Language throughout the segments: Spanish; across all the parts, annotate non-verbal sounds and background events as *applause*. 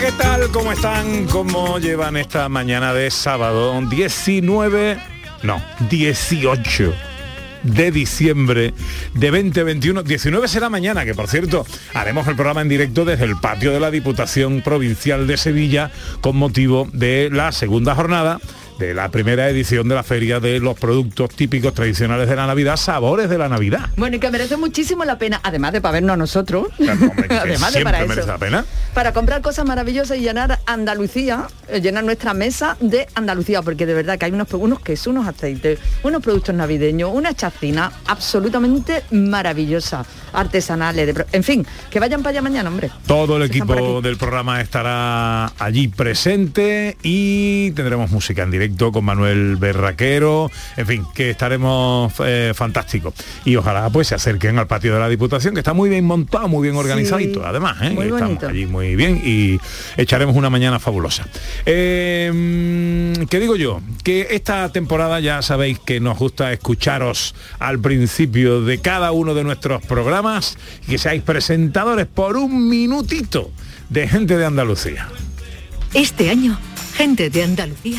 ¿Qué tal? ¿Cómo están? ¿Cómo llevan esta mañana de sábado 19? No, 18 de diciembre de 2021. 19 será mañana, que por cierto, haremos el programa en directo desde el patio de la Diputación Provincial de Sevilla con motivo de la segunda jornada de la primera edición de la Feria de los Productos Típicos Tradicionales de la Navidad, Sabores de la Navidad. Bueno, y que merece muchísimo la pena, además de para vernos a nosotros, Hombre, *laughs* además de para merece eso, la pena. para comprar cosas maravillosas y llenar Andalucía, eh, llenar nuestra mesa de Andalucía, porque de verdad que hay unos, unos quesos, unos aceites, unos productos navideños, una chacina absolutamente maravillosa, artesanales, de en fin, que vayan para allá mañana, hombre. Todo el equipo del programa estará allí presente y tendremos música en directo con Manuel Berraquero, en fin, que estaremos eh, fantásticos. Y ojalá pues se acerquen al patio de la Diputación, que está muy bien montado, muy bien organizadito, Sí, además, ¿eh? muy Estamos bonito. allí muy bien y echaremos una mañana fabulosa. Eh, ¿Qué digo yo? Que esta temporada ya sabéis que nos gusta escucharos al principio de cada uno de nuestros programas y que seáis presentadores por un minutito de gente de Andalucía. Este año, gente de Andalucía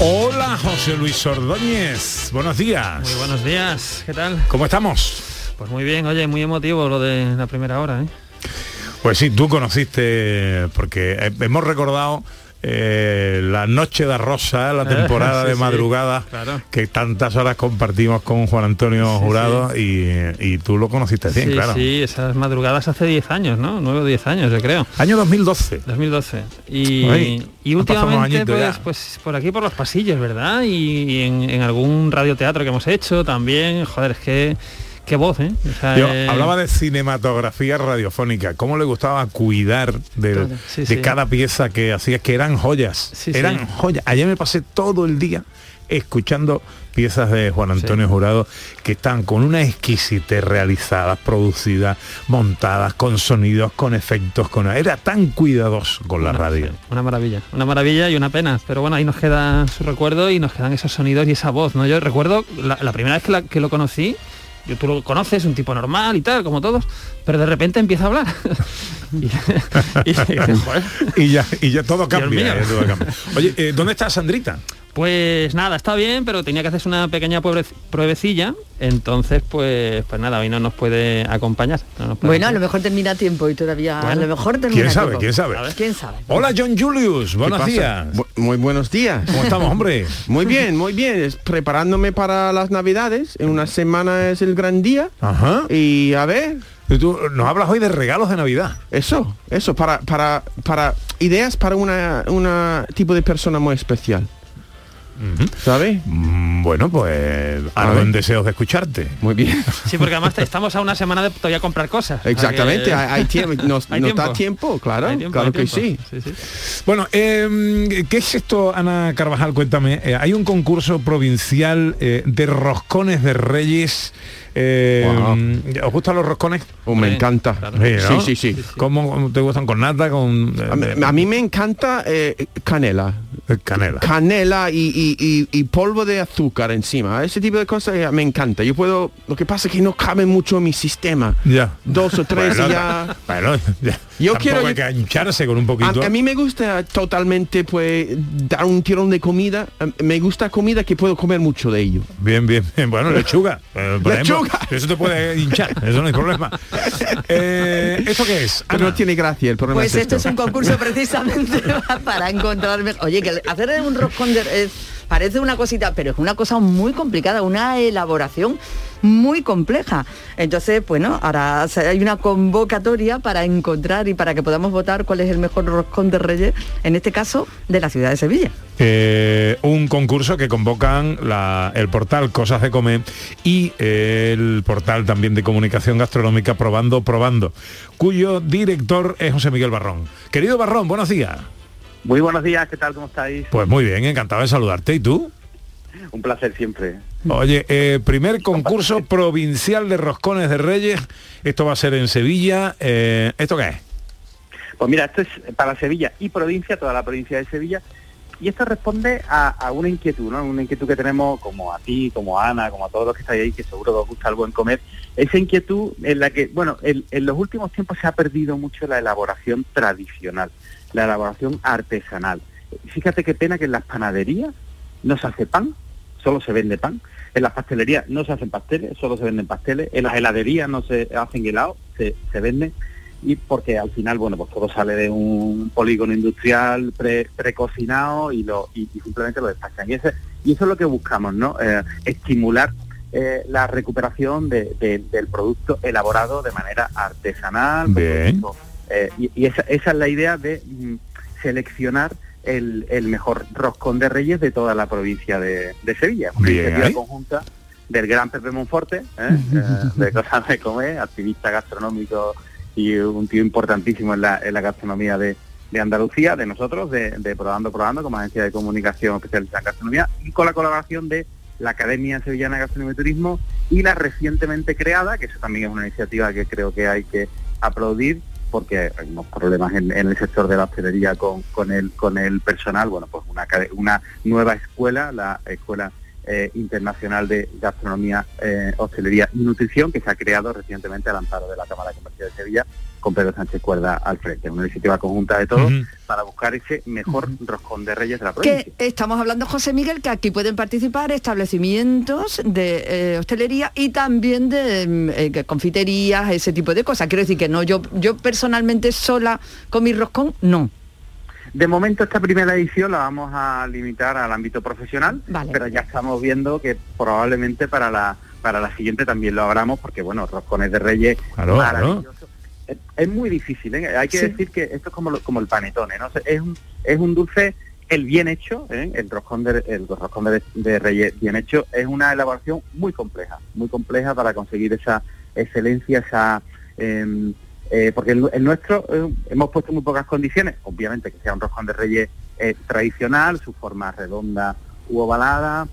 Hola José Luis Ordóñez, buenos días. Muy buenos días, ¿qué tal? ¿Cómo estamos? Pues muy bien, oye, muy emotivo lo de la primera hora, ¿eh? Pues sí, tú conociste, porque hemos recordado eh, la noche de Rosa, la temporada Sí, de sí, madrugada, claro. que tantas horas compartimos con Juan Antonio Sí, Jurado Y, y tú lo conociste bien, claro. sí, esas madrugadas hace 10 años, ¿no? 9 o 10 años, yo creo. Año 2012. 2012. Y, Ay, y últimamente, pues, pues por aquí por los pasillos, ¿verdad? Y, y en, en algún radioteatro que hemos hecho también, joder, es que qué voz, ¿eh? O sea, Yo eh, hablaba de cinematografía radiofónica, cómo le gustaba cuidar de, Todo, sí, de sí. cada pieza que hacía, que eran joyas, Sí, eran joyas. Ayer me pasé todo el día escuchando piezas de Juan Antonio Jurado que están con una exquisitez realizadas, producidas, montadas, con sonidos, con efectos, con era tan cuidadoso con la radio. Una maravilla, una maravilla y una pena. Pero bueno, ahí nos queda su recuerdo y nos quedan esos sonidos y esa voz, ¿no? Yo recuerdo la, la primera vez que, la- que lo conocí, yo, tú lo conoces, un tipo normal y tal, como todos, pero de repente empieza a hablar. *laughs* *laughs* y, ya, y ya todo cambia. mío. ya todo cambia. Oye, eh, ¿dónde está Sandrita? Pues nada, está bien, pero tenía que hacerse una pequeña pruebecilla, entonces pues pues nada, hoy no nos puede acompañar. no nos puede Bueno, a lo mejor termina a tiempo y todavía, a lo mejor termina ¿Quién sabe? tiempo. ¿Quién sabe? ¿Quién sabe? Hola John Julius, buenos pasa? días. Bu- muy buenos días. ¿Cómo estamos, hombre? *laughs* Muy bien, muy bien. Es preparándome para las navidades. En una semana es el gran día. Ajá. Y a ver, Y tú nos hablas hoy de regalos de Navidad. eso, eso, para, para, para ideas para una, una tipo de persona muy especial. ¿Sabes? Mm, Bueno, pues hago en deseos de escucharte. Muy bien. Sí, porque además estamos a una semana de todavía comprar cosas. Exactamente, que- hay, hay tiempo, *laughs* nos, Hay nos da tiempo, claro, Hay tiempo, claro que tiempo. sí. Bueno, eh, ¿qué es esto, Ana Carvajal? Cuéntame. Eh, hay un concurso provincial eh, de roscones de reyes. Eh, ¿Os gustan los roscones? Oh, me encanta. ¿no? Sí, sí, sí. ¿Cómo te gustan? ¿Con nata? Con, A mí, a mí me encanta eh, canela. Canela. Canela y, y- y- y polvo de azúcar encima. Ese tipo de cosas eh, me encanta. Yo puedo. Lo que pasa es que no cabe mucho en mi sistema. Ya. Dos o tres Bueno, y ya. Bueno, ya. Yo Tampoco quiero- hay que hincharse con un poquito. A, a mí me gusta totalmente pues dar un tirón de comida. Me gusta comida que puedo comer mucho de ello. Bien, bien, bien. Bueno, lechuga. *laughs* eh, por ejemplo. Lechuga. Eso te puede hinchar, eso no hay problema. Eh, ¿Esto qué es? Pero no tiene gracia, el problema Pues es esto esto. es un concurso *laughs* precisamente *laughs* para encontrarme. Oye, que hacer un roscón de es- parece una cosita, pero es una cosa muy complicada, una elaboración muy compleja. Entonces, bueno, ahora hay una convocatoria para encontrar y para que podamos votar cuál es el mejor roscón de Reyes, en este caso, de la ciudad de Sevilla. Eh, un concurso que convocan la- el portal Cosas de Comer y eh, el portal también de comunicación gastronómica Probando Probando, cuyo director es José Miguel Barrón. Querido Barrón, buenos días. Muy buenos días, ¿qué tal? ¿Cómo estáis? Pues muy bien, encantado de saludarte. ¿Y tú? Un placer siempre. Oye, eh, primer concurso provincial de roscones de Reyes. Esto va a ser en Sevilla. Eh, ¿Esto qué es? Pues mira, esto es para Sevilla y provincia, toda la provincia de Sevilla, y esto responde a, a una inquietud, ¿no? Una inquietud que tenemos como a ti, como a Ana, como a todos los que estáis ahí, que seguro que os gusta el buen comer. Esa inquietud en la que, bueno, en, en los últimos tiempos se ha perdido mucho la elaboración tradicional, la elaboración artesanal. Fíjate qué pena que en las panaderías no se hace pan, solo se vende pan. En las pastelerías no se hacen pasteles, solo se venden pasteles. En las heladerías no se hacen helados, se, se venden. Y porque al final, bueno, pues todo sale de un polígono industrial pre- precocinado y, lo, y, y simplemente lo despachan. Y, ese- y eso es lo que buscamos, ¿no? Eh, estimular eh, la recuperación de- de- del producto elaborado de manera artesanal. Bien. producto, eh, y y esa, esa es la idea de mm, seleccionar el, el mejor roscón de reyes de toda la provincia de, de Sevilla. Una Bien iniciativa conjunta del gran Pepe Monforte, ¿eh? Eh, de Cosas de Comer, activista gastronómico y un tío importantísimo en la, en la gastronomía de, de Andalucía, de nosotros, de, de Probando Probando, como agencia de comunicación especializada en gastronomía, y con la colaboración de la Academia Sevillana de Gastronomía y Turismo y la recientemente creada, que eso también es una iniciativa que creo que hay que aplaudir, porque hay unos problemas en, el sector de la hostelería con, con, el, con el personal, bueno, pues una, una nueva escuela, la Escuela eh, Internacional de Gastronomía, eh, Hostelería y Nutrición, que se ha creado recientemente al amparo de la Cámara de Comercio de Sevilla, con Pedro Sánchez Cuerda al frente. Una iniciativa conjunta de todos para buscar ese mejor roscón de reyes de la provincia. Que estamos hablando, José Miguel, que aquí pueden participar establecimientos de eh, hostelería y también de eh, confiterías, ese tipo de cosas. Quiero decir que no, yo, yo personalmente sola con mi roscón, no. De momento esta primera edición la vamos a limitar al ámbito profesional, Vale. pero ya estamos viendo que probablemente para la para la siguiente también lo abramos porque bueno, roscones de reyes Claro. Es, muy difícil, ¿eh? hay que Sí. decir que esto es como, lo- como el panetone, ¿no? Es un, es un dulce, el bien hecho, ¿eh? el roscón, de, el roscón de, de reyes bien hecho, es una elaboración muy compleja, muy compleja para conseguir esa excelencia, esa... em, eh, porque el, el nuestro hemos puesto muy pocas condiciones, obviamente que sea un roscón de reyes tradicional, su forma redonda u ovalada,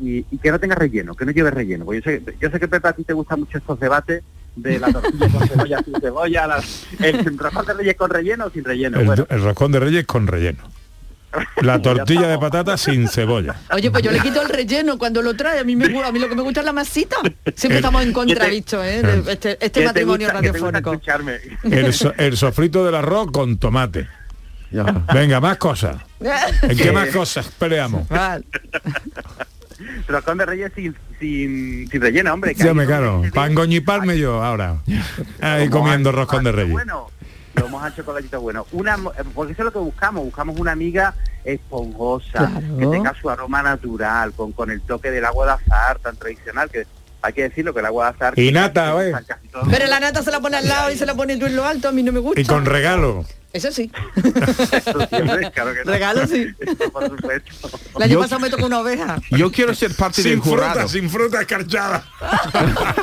y, y que no tenga relleno, que no lleve relleno. Yo sé, yo sé que Pepe a ti te gustan mucho estos debates de la tortilla con cebolla, sin cebolla, la- el roscón de reyes con relleno o sin relleno. El, Bueno, el roscón de Reyes con relleno. La *laughs* tortilla de patata sin cebolla. Oye, pues yo le quito el relleno cuando lo trae. A mí, me, a mí lo que me gusta es la masita. Siempre El- estamos en contra, visto, ¿eh? de este, este ¿Qué te matrimonio gusta- radiofónico. escucharme? El, so- el sofrito del arroz con tomate. Venga, más cosas. *laughs* ¿En qué más cosas peleamos? Roscón de reyes sin, sin, sin relleno, hombre. que ahí me caro. se Para engoñiparme yo ahora. Ahí comiendo roscón de Reyes. Bueno, lomo al chocolatito bueno. Una, porque eso es lo que buscamos. Buscamos una amiga esponjosa, Claro. que tenga su aroma natural, con, con el toque del agua de azar tan tradicional, que hay que decirlo que el agua de azar... Y nata, ¿eh? Pero la nata se la pone al lado y se la pone tú en lo alto, a mí no me gusta. Y con regalo. Eso sí. Eso siempre, claro *laughs* que no. Regalo sí. Por supuesto. El año Yo- pasado me tocó una oveja. Yo quiero ser parte del sin jurado. fruta, sin fruta escarchada. *laughs*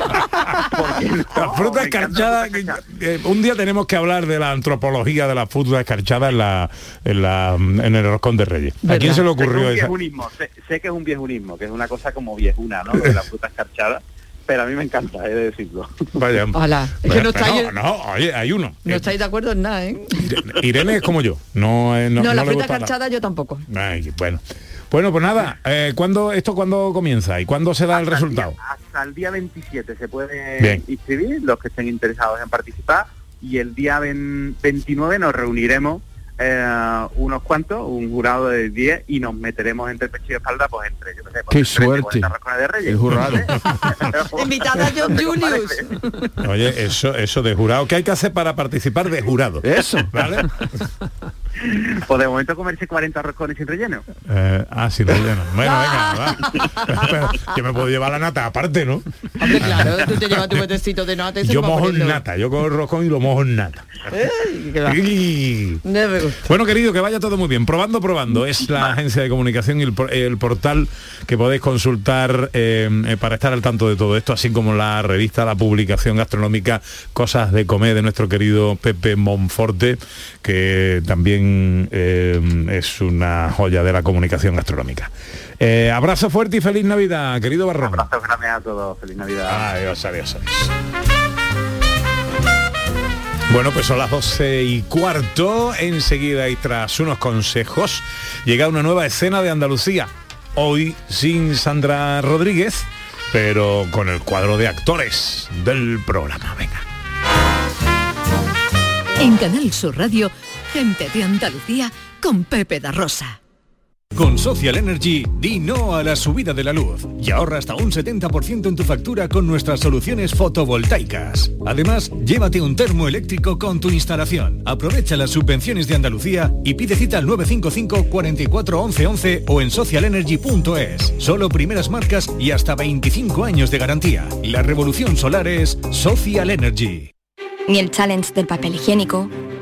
La fruta escarchada. que- eh, un día tenemos que hablar de la antropología de la fruta escarchada en la, en la en el roscón de Reyes. ¿A quién se le Sé que es ocurrió un esa? viejunismo, sé, sé que es un viejunismo, que es una cosa como viejuna, ¿no? De la fruta escarchada, pero a mí me encanta, he de decirlo. *laughs* Vaya. Hola. Es que no estáis, no, no, oye, hay uno. no estáis de acuerdo en nada, ¿eh? Irene es como yo. No, eh, no, No, la fruta gusta la- yo tampoco. Ay, bueno. Bueno, pues nada, eh, ¿cuándo, ¿esto cuándo comienza y cuándo se da el resultado? Hasta el día 27 se puede Bien. inscribir los que estén interesados en participar y el día ven- 29 nos reuniremos eh, unos cuantos, un jurado de 10 y nos meteremos entre pecho y espalda pues entre, yo qué sé, pues, Qué 30, suerte. 40 roscones de Reyes. El jurado. *laughs* *laughs* Invitada a John Julius. Oye, eso, eso de jurado, ¿qué hay que hacer para participar de jurado? Eso. ¿Vale? *laughs* Pues de momento comerse 40 roscones sin relleno. Eh, ah, sí, relleno. Bueno, *laughs* venga, va. Pero yo me puedo llevar la nata aparte, ¿no? Hombre, claro, tú te llevas tu betecito de nata y se Yo mojo en poniendo. nata, yo cojo el roscón y lo mojo en nata. Y-. Bueno, querido, que vaya todo muy bien. Probando, probando. Es la agencia de comunicación y el, por- el portal que podéis consultar eh, para estar al tanto de todo esto, así como la revista, la publicación gastronómica Cosas de Comer de nuestro querido Pepe Monforte, que también eh, es una joya de la comunicación gastronómica. Eh, abrazo fuerte y feliz Navidad, querido Barrón. Abrazos grandes a todos, feliz Navidad. Adiós, adiós, adiós. Bueno, pues son las 12 y cuarto. Enseguida y tras unos consejos llega una nueva escena de Andalucía. Hoy sin Sandra Rodríguez, pero con el cuadro de actores del programa. Venga. En Canal Sur Radio, gente de Andalucía con Pepe da Rosa. Con Social Energy, di no a la subida de la luz y ahorra hasta un 70% en tu factura con nuestras soluciones fotovoltaicas. Además, llévate un termo eléctrico con tu instalación. Aprovecha las subvenciones de Andalucía y pide cita al 955 44 11 11 o en socialenergy.es. Solo primeras marcas y hasta 25 años de garantía. La revolución solar es Social Energy. Ni el challenge del papel higiénico,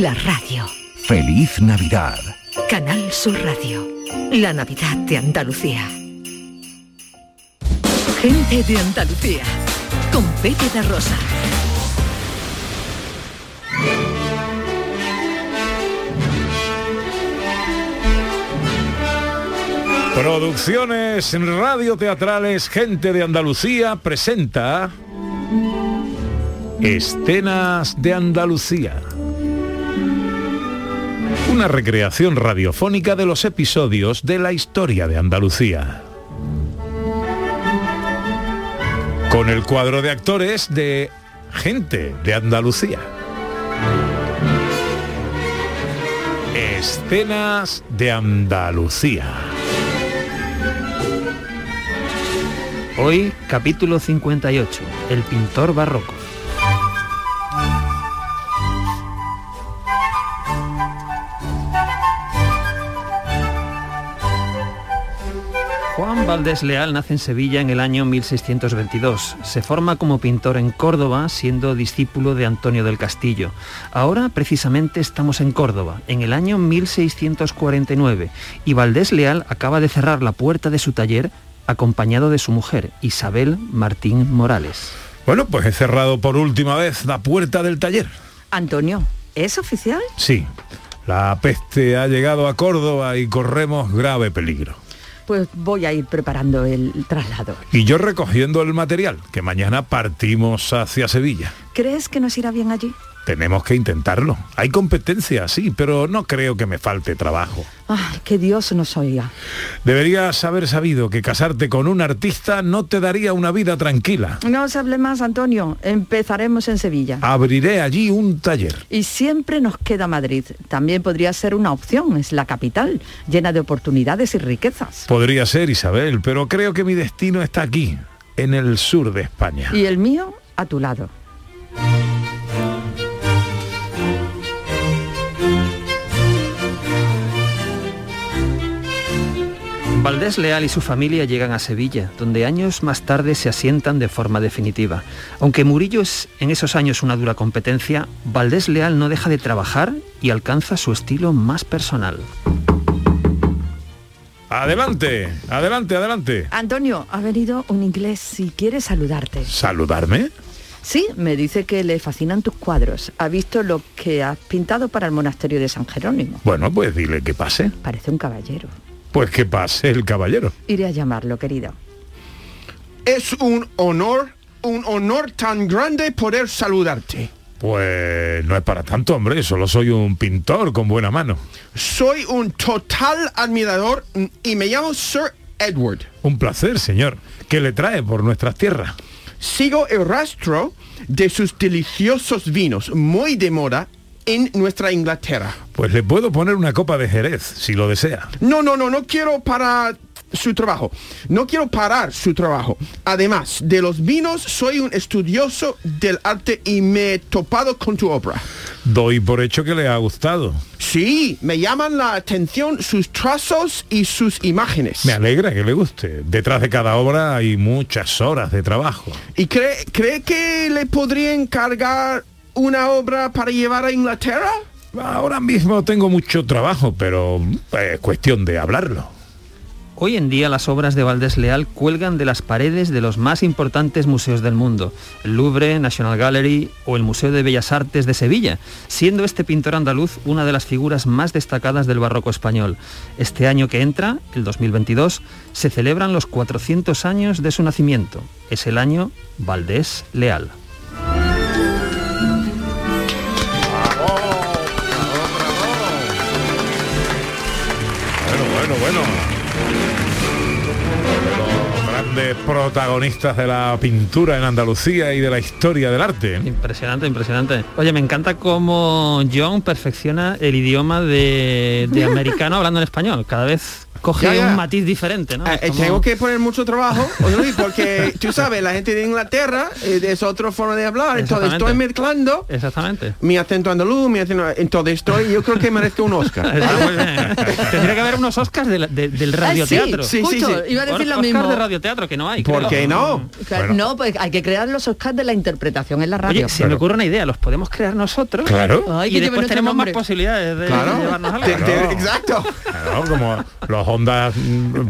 La radio. Feliz Navidad. Canal Sur Radio. La Navidad de Andalucía. Gente de Andalucía. Con Pepe da Rosa. Producciones Radio Teatrales Gente de Andalucía presenta Escenas de Andalucía. Una recreación radiofónica de los episodios de la historia de Andalucía. Con el cuadro de actores de Gente de Andalucía. Escenas de Andalucía. Hoy, capítulo 58, El pintor barroco. Juan Valdés Leal nace en Sevilla en el año 1622. Se forma como pintor en Córdoba, siendo discípulo de Antonio del Castillo. Ahora, precisamente, estamos en Córdoba, en el año 1649, y Valdés Leal acaba de cerrar la puerta de su taller acompañado de su mujer, Isabel Martín Morales. Bueno, pues he cerrado por última vez la puerta del taller. Antonio, ¿es oficial? Sí, la peste ha llegado a Córdoba y corremos grave peligro. Pues voy a ir preparando el traslado. Y yo recogiendo el material, que mañana partimos hacia Sevilla. ¿Crees que nos irá bien allí? Tenemos que intentarlo. Hay competencia, sí, pero no creo que me falte trabajo. Ay, que Dios nos oiga. Deberías haber sabido que casarte con un artista no te daría una vida tranquila. No se hable más, Antonio. Empezaremos en Sevilla. Abriré allí un taller. Y siempre nos queda Madrid. También podría ser una opción. Es la capital, llena de oportunidades y riquezas. Podría ser, Isabel, pero creo que mi destino está aquí, en el sur de España. Y el mío, a tu lado. Valdés Leal y su familia llegan a Sevilla, donde años más tarde se asientan de forma definitiva. Aunque Murillo es en esos años una dura competencia, Valdés Leal no deja de trabajar y alcanza su estilo más personal. Adelante, adelante, adelante. Antonio, ha venido un inglés si quiere saludarte. ¿Saludarme? Sí, me dice que le fascinan tus cuadros. Ha visto lo que has pintado para el monasterio de San Jerónimo. Bueno, pues dile que pase. Parece un caballero. Pues que pase el caballero. Iré a llamarlo, querido. Es un honor, un honor tan grande poder saludarte. Pues no es para tanto, hombre. Solo soy un pintor con buena mano. Soy un total admirador y me llamo Sir Edward. Un placer, señor. ¿Qué le trae por nuestras tierras? Sigo el rastro de sus deliciosos vinos, muy de moda en nuestra Inglaterra. Pues le puedo poner una copa de Jerez, si lo desea. No, no, no, no quiero parar su trabajo. No quiero parar su trabajo. Además de los vinos, soy un estudioso del arte y me he topado con tu obra. Doy por hecho que le ha gustado. Sí, me llaman la atención sus trazos y sus imágenes. Me alegra que le guste. Detrás de cada obra hay muchas horas de trabajo. ¿Y cree, cree que le podría encargar una obra para llevar a Inglaterra? Ahora mismo tengo mucho trabajo, pero es cuestión de hablarlo. Hoy en día las obras de Valdés Leal cuelgan de las paredes de los más importantes museos del mundo, el Louvre, National Gallery o el Museo de Bellas Artes de Sevilla, siendo este pintor andaluz una de las figuras más destacadas del barroco español. Este año que entra, el 2022, se celebran los 400 años de su nacimiento. Es el año Valdés Leal. Bueno, grandes protagonistas de la pintura en Andalucía y de la historia del arte. Impresionante, impresionante. Oye, me encanta cómo John perfecciona el idioma de, de *laughs* americano hablando en español. Cada vez coge Ya, ya. un matiz diferente, ¿no? Eh, Es como- Tengo que poner mucho trabajo, porque *laughs* tú sabes, la gente de Inglaterra eh, es otra forma de hablar, entonces estoy mezclando Exactamente. mi acento andaluz, mi acento, entonces estoy, yo creo que merezco un Oscar. *laughs* Tendría que haber unos Oscars de la- de- del radioteatro. sí, sí, Justo, sí. iba a decir lo Oscars mismo. de radioteatro, que no hay. ¿Por creo. qué no? Claro, No, pues hay que crear los Oscars de la interpretación en la radio. Oye, se me ocurre una idea, los podemos crear nosotros. Claro. Ay, y después tenemos nombre. más posibilidades de Claro. llevarnos algo. Te- exacto. Claro, como los ondas,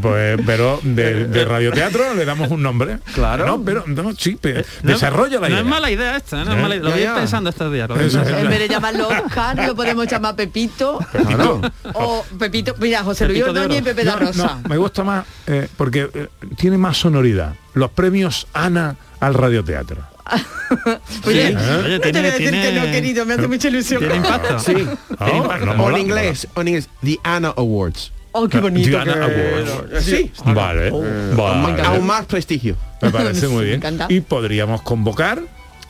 pues, pero de, de radioteatro le damos un nombre. Claro. No, pero no, sí, pe- Eh, No- desarrolla la no idea. es mala idea esta, no ¿Eh? es mala idea. Lo voy a ir ya. pensando estos días. En vez de llamarlo Oscar, lo podemos llamar Pepito. Claro. O Pepito, mira, José Luis Ordóñez y. Pepe No, da Rosa. no, me gusta más eh, porque eh, tiene más sonoridad. Los premios Ana al radioteatro. *laughs* Oye, Sí. no Oye, te voy a tiene- decir que tiene- no, querido, me hace mucha ilusión. Tiene impacto. Sí. Ah, Tiene impacto. no, en inglés, o en inglés, the Anna Awards. Oh, qué bonito. Diana que- Awards. Sí. Vale, Oh, vale. Aún más prestigio. Me parece muy *laughs* bien. Y podríamos convocar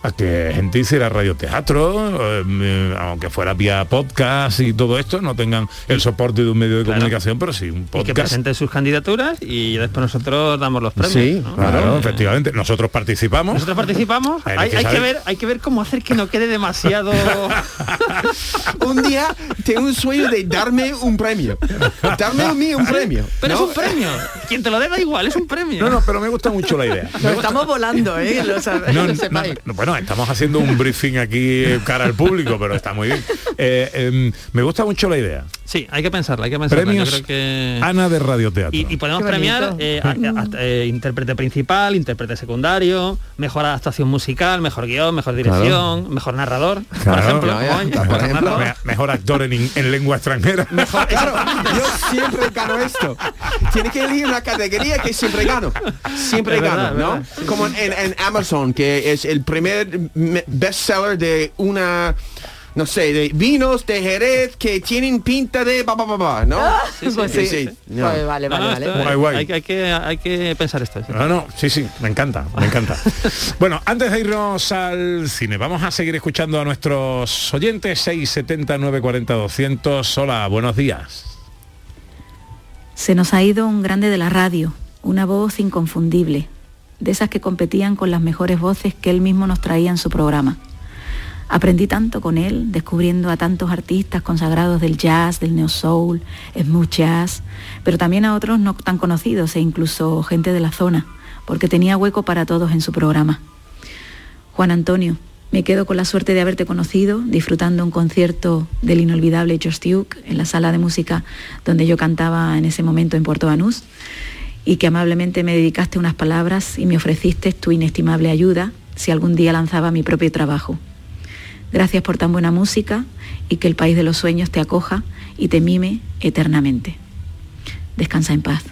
a que gente hiciera radioteatro, eh, aunque fuera vía podcast y todo esto, no tengan el soporte de un medio de comunicación, pero sí un Y que podcast. presenten sus candidaturas y después nosotros damos los premios. Sí, ¿no? claro, efectivamente. Nosotros participamos. Nosotros participamos, Hay hay, que hay que saber- ver, hay que ver cómo hacer que no quede demasiado. *laughs* un día tengo un sueño de darme un premio. Darme a mí un premio. Pero ¿no? es un premio. Quien te lo dé da igual, es un premio. No, no, pero me gusta mucho la idea. Nos estamos volando, ¿eh? Lo sabe- No, lo no, sepáis. Bueno, estamos haciendo un briefing aquí eh, cara al público, pero está muy bien. Eh, em, me gusta mucho la idea. Sí, hay que pensarla, hay que pensarla. Premios Yo creo que... Ana de Radioteatro. Y, y podemos premiar eh, a- a- eh, intérprete principal, intérprete secundario, mejor adaptación musical, mejor guion, mejor dirección, mejor narrador, por ejemplo. Ya, por Mejor ejemplo, narrador. me- mejor actor en, en lengua extranjera. Claro, yo siempre gano esto. Tiene que elegir una categoría que siempre gano. Siempre Es gano, ¿no? verdad, sí, Como en, en Amazon, que es el primer me- bestseller de una no sé, de vinos de Jerez que tienen pinta de ba ba ba ba, ¿no? Sí. Sí, no. vale, vale, no, vale. esto- Guay, guay. Hay, que- hay que, hay que pensar esto. No, no, sí, sí, me encanta, me encanta. *laughs* bueno, antes de irnos al cine, vamos a seguir escuchando a nuestros oyentes 670 940 200. Hola, buenos días. Se nos ha ido un grande de la radio, una voz inconfundible, de esas que competían con las mejores voces que él mismo nos traía en su programa. Aprendí tanto con él, descubriendo a tantos artistas consagrados del jazz, del neo soul, smooth jazz, pero también a otros no tan conocidos e incluso gente de la zona, porque tenía hueco para todos en su programa. Juan Antonio, me quedo con la suerte de haberte conocido, disfrutando un concierto del inolvidable George Duke en la sala de música donde yo cantaba en ese momento en Puerto Banús, y que amablemente me dedicaste unas palabras y me ofreciste tu inestimable ayuda si algún día lanzaba mi propio trabajo. Gracias por tan buena música y que el país de los sueños te acoja y te mime eternamente. Descansa en paz.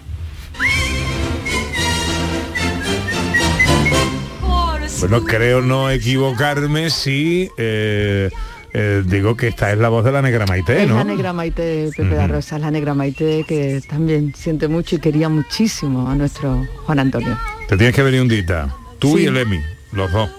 Bueno, creo no equivocarme si eh, eh, digo que esta es la voz de la negra Maite, Es la ¿no? negra Maite Pepe da Ujú. Rosa, la negra Maite que también siente mucho y quería muchísimo a nuestro Juan Antonio. Te tienes que venir un dita. Tú Sí. y el Emi, los dos.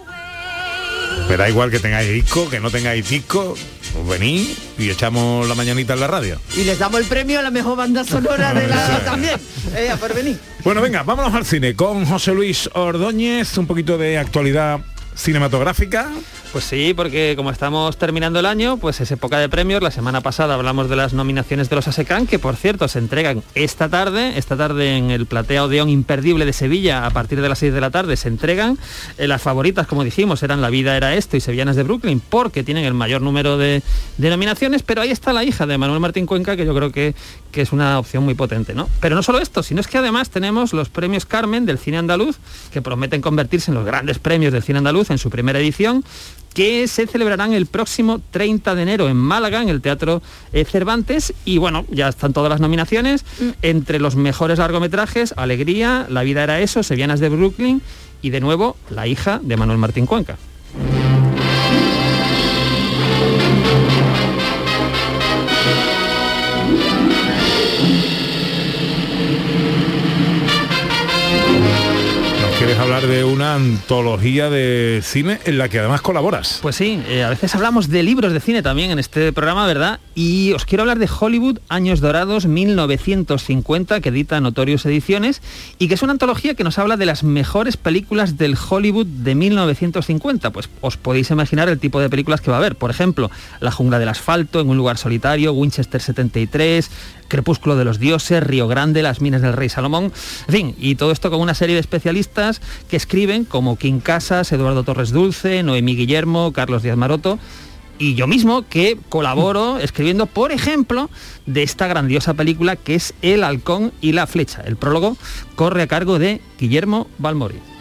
Me da igual que tengáis disco, que no tengáis disco, os venís y echamos la mañanita en la radio. Y les damos el premio a la mejor banda sonora de la *laughs* también. Ella por venir. Bueno, venga, vámonos al cine con José Luis Ordóñez, un poquito de actualidad cinematográfica. Pues sí, porque como estamos terminando el año, pues es época de premios. La semana pasada hablamos de las nominaciones de los ASECAN, que por cierto se entregan esta tarde, esta tarde en el Platea Odeón Imperdible de Sevilla, a partir de las 6 de la tarde se entregan. Eh, las favoritas, como dijimos, eran La vida era esto y Sevillanas de Brooklyn, porque tienen el mayor número de, de nominaciones, pero ahí está la hija de Manuel Martín Cuenca, que yo creo que, que es una opción muy potente, ¿no? Pero no solo esto, sino es que además tenemos los premios Carmen del cine andaluz, que prometen convertirse en los grandes premios del cine andaluz en su primera edición, que se celebrarán el próximo 30 de enero en Málaga, en el Teatro eh, Cervantes. Y bueno, ya están todas las nominaciones. Entre los mejores largometrajes, Alegría, La vida era eso, Sevillanas de Brooklyn y de nuevo La hija de Manuel Martín Cuenca. Hablar de una antología de cine en la que además colaboras. Pues sí, eh, a veces hablamos de libros de cine también en este programa, ¿verdad? Y os quiero hablar de Hollywood, Años Dorados, 1950, que edita Notorious Ediciones, y que es una antología que nos habla de las mejores películas del Hollywood de 1950. Pues os podéis imaginar el tipo de películas que va a haber. Por ejemplo, La jungla del asfalto, En un lugar solitario, Winchester 73, Crepúsculo de los dioses, Río Grande, Las minas del rey Salomón, en fin, y todo esto con una serie de especialistas que escriben como King Casas, Eduardo Torres Dulce, Noemí Guillermo, Carlos Díaz Maroto y yo mismo que colaboro *laughs* escribiendo, por ejemplo, de esta grandiosa película que es El halcón y la flecha. El prólogo corre a cargo de Guillermo Balmori.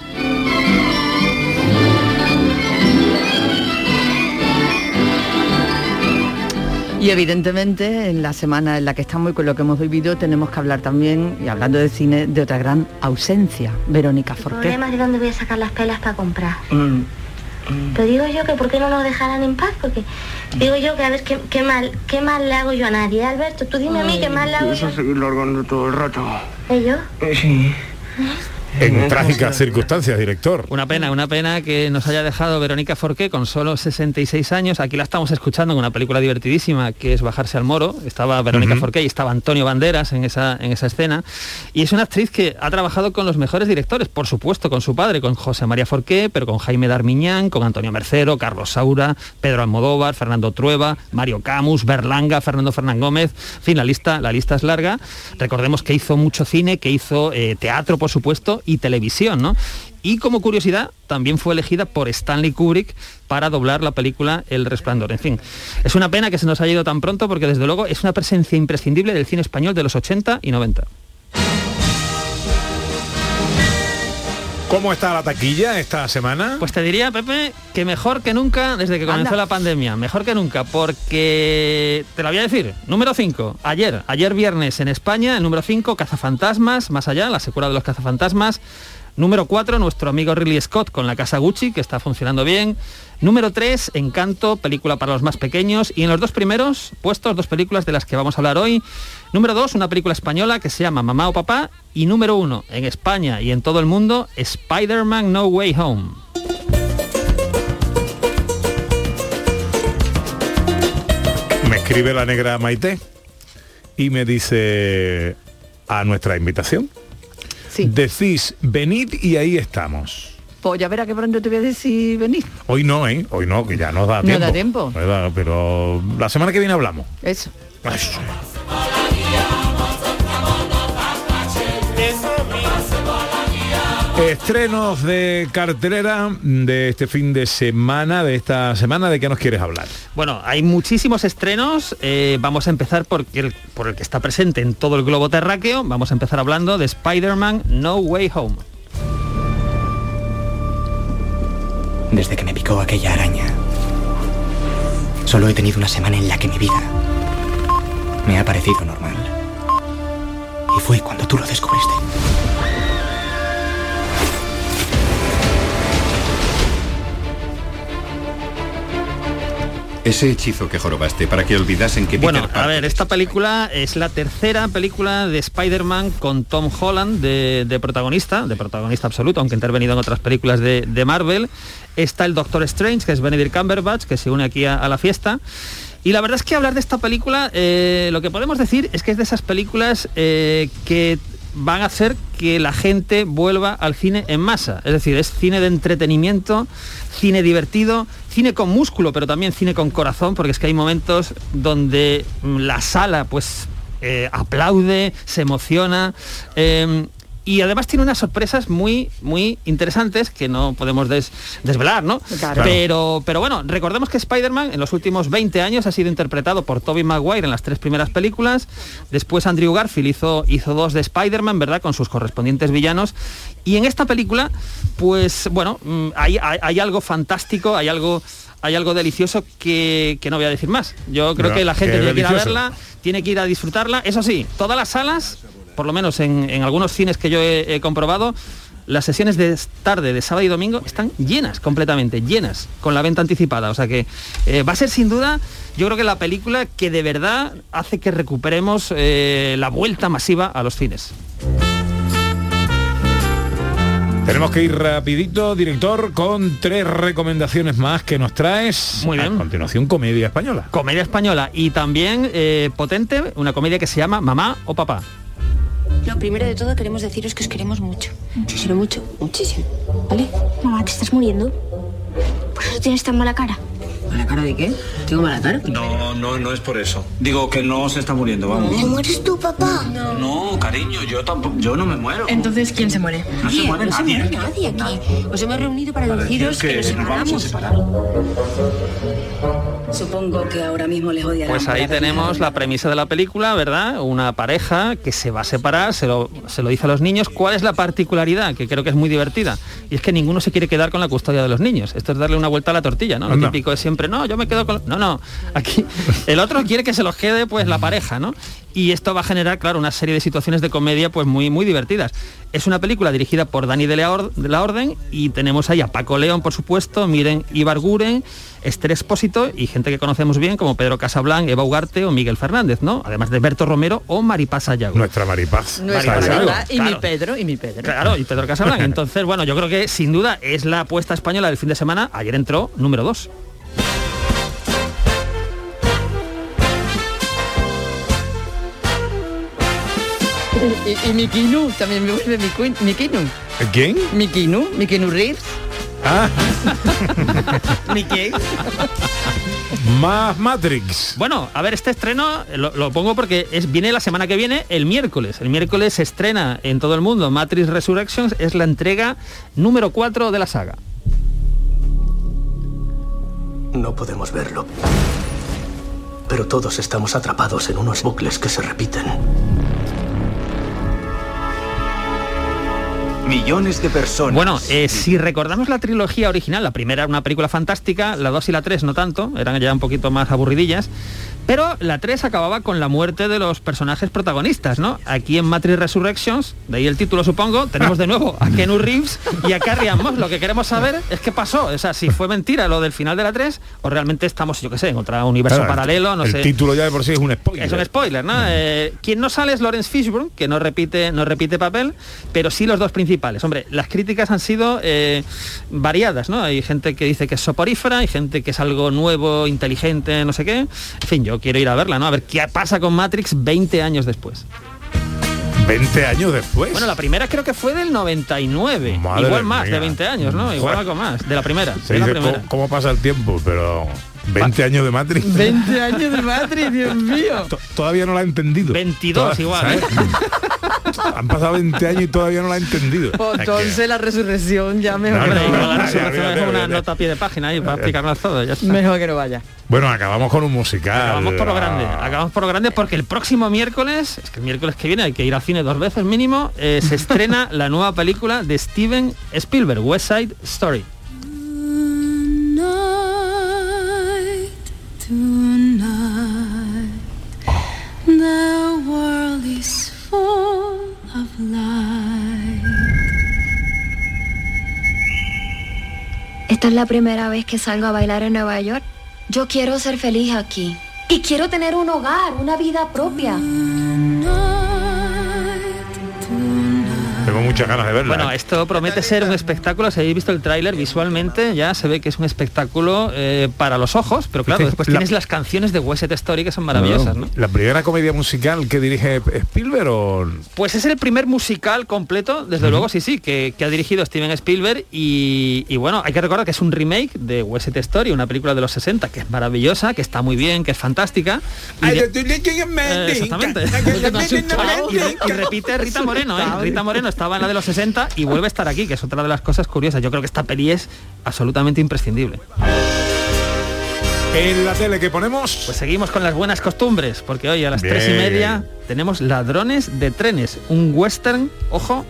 Y evidentemente en la semana en la que estamos y con lo que hemos vivido tenemos que hablar también, y hablando de cine, de otra gran ausencia, Verónica El Forqué. problema es de dónde voy a sacar las pelas para comprar. Pero digo yo que por qué no nos dejarán en paz, porque digo yo que a ver qué, qué mal, qué mal le hago yo a nadie, Alberto. Tú dime a mí qué mal le hago yo. seguir largando todo el rato. ¿Eh, yo? Sí. En *laughs* trágicas circunstancias, director. Una pena, una pena que nos haya dejado Verónica Forqué con solo 66 años. Aquí la estamos escuchando en una película divertidísima que es Bajarse al Moro. Estaba Verónica. Forqué y estaba Antonio Banderas en esa, en esa escena. Y es una actriz que ha trabajado con los mejores directores, por supuesto, con su padre, con José María Forqué, pero con Jaime Darmiñán, con Antonio Mercero, Carlos Saura, Pedro Almodóvar, Fernando Trueba, Mario Camus, Berlanga, Fernando Fernán Gómez. En fin, la lista, la lista es larga. Recordemos que hizo mucho cine, que hizo eh, teatro, por supuesto, y televisión, ¿no? Y como curiosidad, también fue elegida por Stanley Kubrick para doblar la película El Resplandor. En fin, es una pena que se nos haya ido tan pronto porque desde luego es una presencia imprescindible del cine español de los 80 y 90. ¿Cómo está la taquilla esta semana? Pues te diría, Pepe, que mejor que nunca desde que comenzó Anda. la pandemia. Mejor que nunca, porque te la voy a decir. Número 5, ayer, ayer viernes en España, el número 5, Cazafantasmas, más allá, la secuela de los Cazafantasmas. Número 4, nuestro amigo Ridley Scott con la Casa Gucci, que está funcionando bien. Número 3, Encanto, película para los más pequeños. Y en los dos primeros puestos, dos películas de las que vamos a hablar hoy. Número 2, una película española que se llama Mamá o Papá. Y número 1, en España y en todo el mundo, Spider-Man No Way Home. Me escribe la negra Maite y me dice a nuestra invitación. Decís, venid y ahí estamos. Pues ya verá que pronto te voy a decir venir. Hoy no, ¿eh? Hoy no, que ya nos da No tiempo. da tiempo. No da, pero la semana que viene hablamos. Eso. Estrenos de cartelera de este fin de semana, de esta semana, ¿de qué nos quieres hablar? Bueno, hay muchísimos estrenos. eh, vamos a empezar por el, por el que está presente en todo el globo terráqueo. Vamos a empezar hablando de Spider-Man No Way Home. Desde que me picó aquella araña, solo he tenido una semana en la que mi vida me ha parecido normal. Y fue cuando tú lo descubriste. Ese hechizo que jorobaste para que olvidasen que Bueno, Peter a Parker- ver, esta película es la tercera película de Spider-Man con Tom Holland de, de protagonista, de protagonista absoluto, aunque ha intervenido en otras películas de, de Marvel. Está el Doctor Strange, que es Benedict Cumberbatch, que se une aquí a, a la fiesta. Y la verdad es que hablar de esta película, eh, lo que podemos decir es que es de esas películas eh, que van a hacer que la gente vuelva al cine en masa. Es decir, es cine de entretenimiento, cine divertido, cine con músculo, pero también cine con corazón, porque es que hay momentos donde mm, la sala pues eh, aplaude, se emociona. eh, y además tiene unas sorpresas muy muy interesantes que no podemos des- desvelar, ¿no? Claro. Pero, pero bueno, recordemos que Spider-Man en los últimos 20 años ha sido interpretado por Tobey Maguire en las tres primeras películas. Después Andrew Garfield hizo, hizo dos de Spider-Man, ¿verdad? Con sus correspondientes villanos. Y en esta película, pues bueno, mm, hay, hay- hay algo fantástico, hay algo hay algo delicioso que, que no voy a decir más. Yo creo que la gente tiene que ir a delicioso. verla, tiene que ir a disfrutarla. Eso sí, todas las salas, por lo menos en, en algunos cines que yo he, he comprobado, las sesiones de tarde, de sábado y domingo, están llenas, completamente llenas, con la venta anticipada. O sea que eh, va a ser sin duda, yo creo que la película que de verdad hace que recuperemos eh, la vuelta masiva a los cines. Tenemos que ir rapidito, director, con tres recomendaciones más que nos traes. Muy bien. A continuación, comedia española. Comedia española y también eh, potente, una comedia que se llama Mamá o Papá. Lo primero de todo queremos deciros que os queremos mucho. Pero mucho, muchísimo. ¿Vale? Mamá, ¿te estás muriendo? Por eso tienes tan mala cara. ¿Mala cara de qué? ¿Tengo mala cara? No, no, no es por eso. Digo que no se está muriendo, vamos. ¿Te mueres tú, papá? No, cariño, yo tampoco, yo no me muero. Entonces, ¿quién se muere? No se muere no nadie. se muere nadie aquí. Os hemos reunido para, Para decir deciros que, nos que nos vamos a separamos. Supongo que ahora mismo les odiarán. Pues ahí tenemos la premisa de la película, ¿verdad? Una pareja que se va a separar, se lo, se lo dice a los niños. ¿Cuál es la particularidad? Que creo que es muy divertida. Y es que ninguno se quiere quedar con la custodia de los niños. Esto es darle una vuelta a la tortilla, ¿no? Lo Anda. típico es siempre, no, yo me quedo con... No, no, aquí el otro quiere que se los quede pues la pareja, ¿no? Y esto va a generar, claro, una serie de situaciones de comedia pues muy, muy divertidas. Es una película dirigida por Dani de la, Or- de la Orden y tenemos ahí a Paco León, por supuesto, Miren Ibarguren, Esther Espósito y gente que conocemos bien como Pedro Casablanc, Eva Ugarte o Miguel Fernández, ¿no? Además de Berto Romero o Maripaz Sayago. Nuestra Maripaz. Nuestra Maripaz y mi. Pedro, y mi Pedro. Claro, y Pedro Casablanc. *laughs* Entonces, bueno, yo creo que sin duda es la apuesta española del fin de semana. Ayer entró número 2. Y, y Mikinu, también me vuelve Mikinu. ¿Quién? Mikinu, Mikinu Reeves. Ah, *laughs* Mickey. más Matrix. Bueno, a ver, este estreno lo, lo pongo porque es, viene la semana que viene, el miércoles. El miércoles se estrena en todo el mundo Matrix Resurrections, es la entrega número 4 de la saga. No podemos verlo. Pero todos estamos atrapados en unos bucles que se repiten. Millones de personas. Bueno, eh, si recordamos la trilogía original, la primera era una película fantástica, la 2 y la 3 no tanto, eran ya un poquito más aburridillas, pero la 3 acababa con la muerte de los personajes protagonistas, ¿no? Aquí en Matrix Resurrections, de ahí el título supongo, tenemos de nuevo a Kenu Reeves y a Carrie Ann Moss. Lo que queremos saber es qué pasó, o sea, si fue mentira lo del final de la 3 o realmente estamos, yo qué sé, en otro universo Claro, paralelo, no el sé. título ya de por sí es un spoiler. Es un spoiler, ¿no? Eh, quien no sale es Lawrence Fishburne, que no repite, no repite papel, pero sí los dos principales. Hombre, las críticas han sido eh, variadas, ¿no? Hay gente que dice que es soporífera, hay gente que es algo nuevo, inteligente, no sé qué. En fin, yo quiero ir a verla, ¿no? A ver qué pasa con Matrix 20 años después. 20 años después. Bueno, la primera creo que fue del 99. Madre Igual más, mía. de 20 años, ¿no? Igual algo más, de la primera. Se de la dice primera. ¿cómo, cómo pasa el tiempo, pero 20 años de Matrix. 20 años de Matrix, Dios mío. To- Todavía no la he entendido. 22 Toda- igual, ¿eh? Han pasado 20 años y todavía no la he entendido. Pues Es que- entonces la resurrección ya mejor, No, no, no. La resurrección es una nota a pie de página ahí para explicarnos todo. Ya está. mejor que no vaya. Bueno, acabamos con un musical. Acabamos por lo grande, Ah, acabamos por lo grande porque el próximo miércoles, es que el miércoles que viene hay que ir al cine dos veces mínimo, eh, se estrena *laughs* la nueva película de Steven Spielberg, West Side Story. The world is full of light. Esta es la primera vez que salgo a bailar en Nueva York. Yo quiero ser feliz aquí. Y quiero tener un hogar, una vida propia. Tengo muchas ganas de verla. Bueno, esto promete ser un espectáculo, si habéis visto el tráiler visualmente, ya se ve que es un espectáculo eh, para los ojos, pero claro, después la- tienes las canciones de West Side Story que son maravillosas, ¿no? ¿La primera comedia musical que dirige Spielberg o...? Pues es el primer musical completo, desde luego, sí, sí, que, que ha dirigido Steven Spielberg y, y bueno, hay que recordar que es un remake de West Side Story, una película de los 60 que es maravillosa, que está muy bien, que es fantástica. Y de- Eh, exactamente. *laughs* y, re- y repite Rita Moreno, ¿eh? Rita Moreno estaba en la de los 60 y vuelve a estar aquí, que es otra de las cosas curiosas. Yo creo que esta peli es absolutamente imprescindible. En la tele que ponemos... Pues seguimos con las buenas costumbres, porque hoy a las tres y media tenemos Ladrones de Trenes, un western, ojo,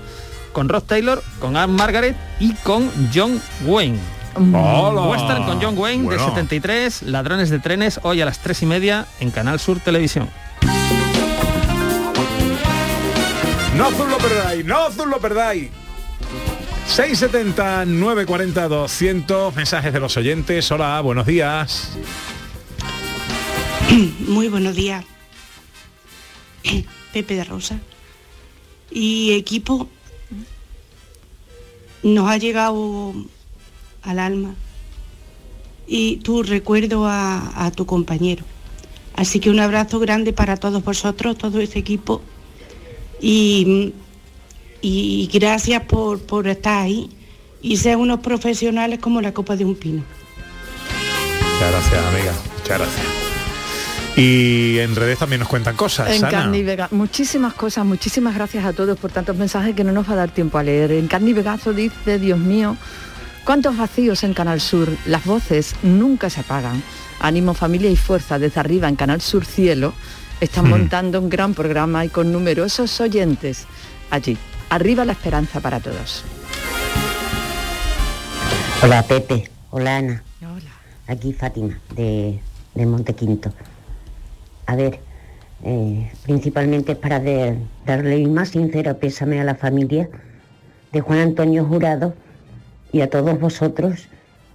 con Rod Taylor, con Anne Margaret y con John Wayne. Hola. Western con John Wayne Bueno. de 73, Ladrones de Trenes, hoy a las tres y media en Canal Sur Televisión. No os perdáis, no os lo perdáis. 670 940 200 mensajes de los oyentes. Hola, buenos días. *clears throat* Muy buenos días. *clears throat* Pepe de Rosa. Y equipo nos ha llegado al alma y tu recuerdo a, a tu compañero. Así que un abrazo grande para todos vosotros, todo ese equipo. Y, y gracias por, por estar ahí y ser unos profesionales como la copa de un pino. Muchas gracias, amiga. Muchas gracias. Y en redes también nos cuentan cosas. En Ana. carne y Vega, muchísimas cosas, muchísimas gracias a todos por tantos mensajes que no nos va a dar tiempo a leer. En carne y Vegazo dice, Dios mío, cuántos vacíos en Canal Sur, las voces nunca se apagan. Ánimo, familia y fuerza desde arriba en Canal Sur Cielo. Están Mm. montando un gran programa y con numerosos oyentes allí. Arriba la esperanza para todos. Hola Pepe, hola Ana. Aquí Fátima, de, de Montequinto. A ver, eh, principalmente es para de- darle mi más sincero pésame a la familia de Juan Antonio Jurado y a todos vosotros,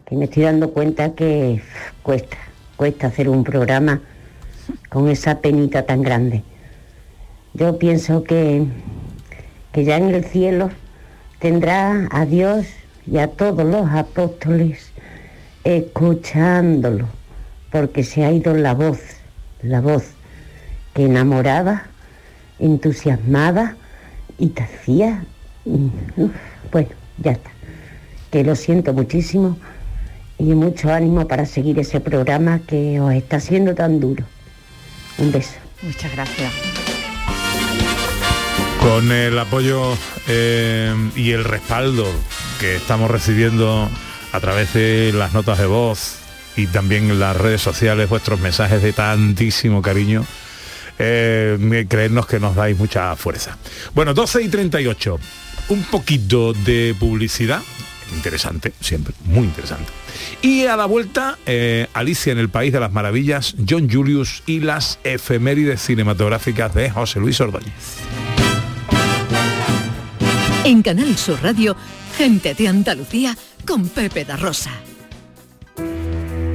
que me estoy dando cuenta que cuesta, cuesta hacer un programa con esa penita tan grande. Yo pienso que, que ya en el cielo tendrá a Dios y a todos los apóstoles escuchándolo, porque se ha ido la voz, la voz que enamoraba, entusiasmaba y te hacía... mm, bueno, ya está. Que lo siento muchísimo y mucho ánimo para seguir ese programa que os está siendo tan duro. Un beso. Muchas gracias. Con el apoyo eh, y el respaldo que estamos recibiendo a través de las notas de voz y también en las redes sociales, vuestros mensajes de tantísimo cariño, eh, creednos que nos dais mucha fuerza. Bueno, 12 y 38, un poquito de publicidad, interesante, siempre, muy interesante. Y a la vuelta, eh, Alicia en el País de las Maravillas, John Julius y las efemérides cinematográficas de José Luis Ordóñez. En Canal Sur Radio, gente de Andalucía con Pepe da Rosa.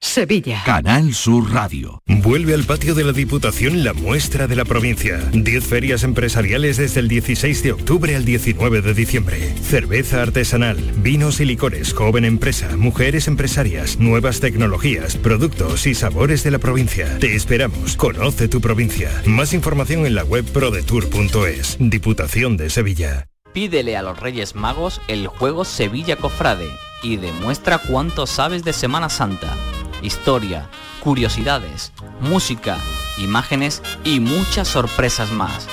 Sevilla. Canal Sur Radio. Vuelve al patio de la Diputación la muestra de la provincia. 10 ferias empresariales desde el 16 de octubre al 19 de diciembre. Cerveza artesanal, vinos y licores, joven empresa, mujeres empresarias, nuevas tecnologías, productos y sabores de la provincia. Te esperamos. Conoce tu provincia. Más información en la web prodetour.es. Diputación de Sevilla. Pídele a los Reyes Magos el juego Sevilla Cofrade y demuestra cuánto sabes de Semana Santa. Historia, curiosidades, música, imágenes y muchas sorpresas más.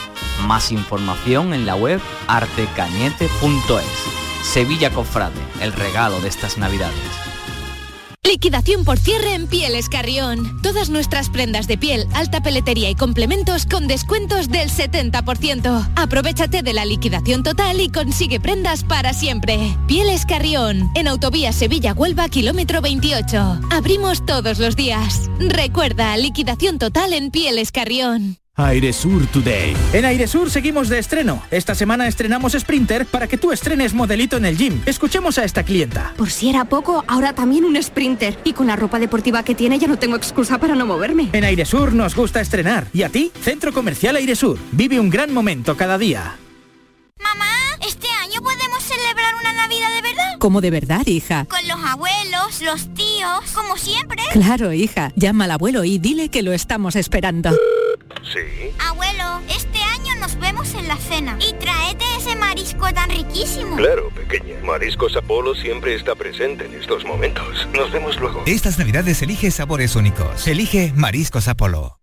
Más información en la web artecañete.es. Sevilla Cofrade, el regalo de estas navidades. Liquidación por cierre en Pieles Carrión. Todas nuestras prendas de piel, alta peletería y complementos con descuentos del 70%. Aprovechate de la liquidación total y consigue prendas para siempre. Pieles Carrión, en Autovía Sevilla-Huelva, kilómetro 28. Abrimos todos los días. Recuerda, liquidación total en Pieles Carrión. Airesur Today. En Airesur seguimos de estreno. Esta semana estrenamos Sprinter para que tú estrenes modelito en el gym. Escuchemos a esta clienta. Por si era poco, ahora también un sprinter. Y con la ropa deportiva que tiene ya no tengo excusa para no moverme. En Airesur nos gusta estrenar. ¿Y a ti? Centro Comercial Airesur. Vive un gran momento cada día. ¿Este año podemos celebrar una Navidad de verdad? ¿Cómo de verdad, hija? Con los abuelos, los tíos, como siempre. Claro, hija. Llama al abuelo y dile que lo estamos esperando. Sí. Abuelo, este año nos vemos en la cena. Y tráete ese marisco tan riquísimo. Claro, pequeña. Mariscos Apolo siempre está presente en estos momentos. Nos vemos luego. Estas navidades elige sabores únicos. Elige Mariscos Apolo.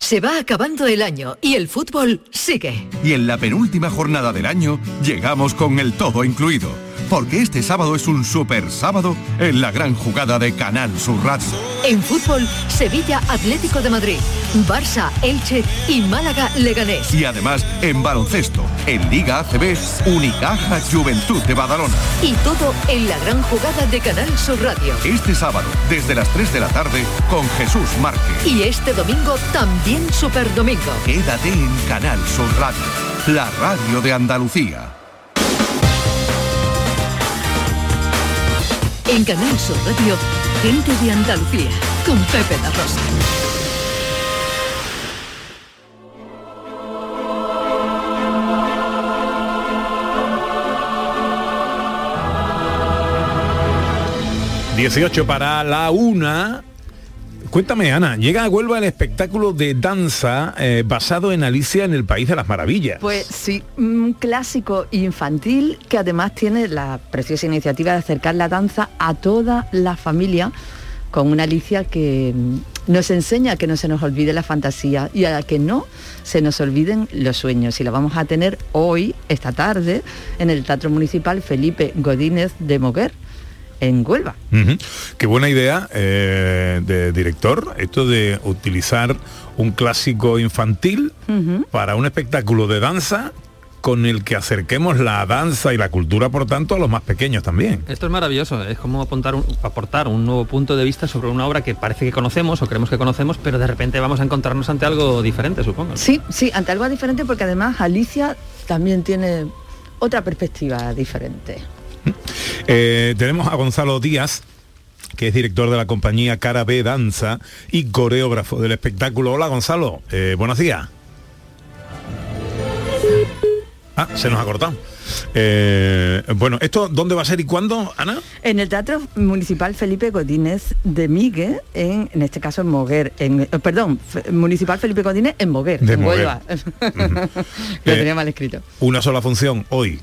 Se va acabando el año y el fútbol sigue. Y en la penúltima jornada del año llegamos con el todo incluido, porque este sábado es un super sábado en la gran jugada de Canal Sur Radio. En fútbol, Sevilla Atlético de Madrid, Barça Elche y Málaga Leganés. Y además en baloncesto, en Liga ACB, Unicaja Juventud de Badalona. Y todo en la gran jugada de Canal Sur Radio. Este sábado, desde las 3 de la tarde, con Jesús Márquez. Y este domingo también Super Domingo. Quédate en Canal Sur Radio, la radio de Andalucía. En Canal Sur Radio, gente de Andalucía, con Pepe da Rosa. 18 para la una. Cuéntame, Ana, llega a Huelva el espectáculo de danza eh, basado en Alicia en el País de las Maravillas. Pues sí, un clásico infantil que además tiene la preciosa iniciativa de acercar la danza a toda la familia con una Alicia que mm, nos enseña que no se nos olvide la fantasía y a que no se nos olviden los sueños. Y lo vamos a tener hoy, esta tarde, en el Teatro Municipal Felipe Godínez de Moguer, en Huelva. Qué buena idea eh, de director, esto de utilizar un clásico infantil para un espectáculo de danza con el que acerquemos la danza y la cultura, por tanto, a los más pequeños también. Esto es maravilloso, es como apuntar un- aportar un nuevo punto de vista sobre una obra que parece que conocemos o creemos que conocemos, pero de repente vamos a encontrarnos ante algo diferente, supongo. Sí, sí, ante algo diferente porque además Alicia también tiene otra perspectiva diferente. Eh, tenemos a Gonzalo Díaz, que es director de la compañía Cara B Danza y coreógrafo del espectáculo. Hola Gonzalo, eh, buenos días. Ah, se nos ha cortado. Eh, bueno, ¿esto dónde va a ser y cuándo, Ana? En el Teatro Municipal Felipe Godínez de Migue, en, en este caso en Moguer, en, perdón, Municipal Felipe Godínez en Moguer, De en Moguer. Huelva. *laughs* Lo Eh, tenía mal escrito. Una sola función hoy,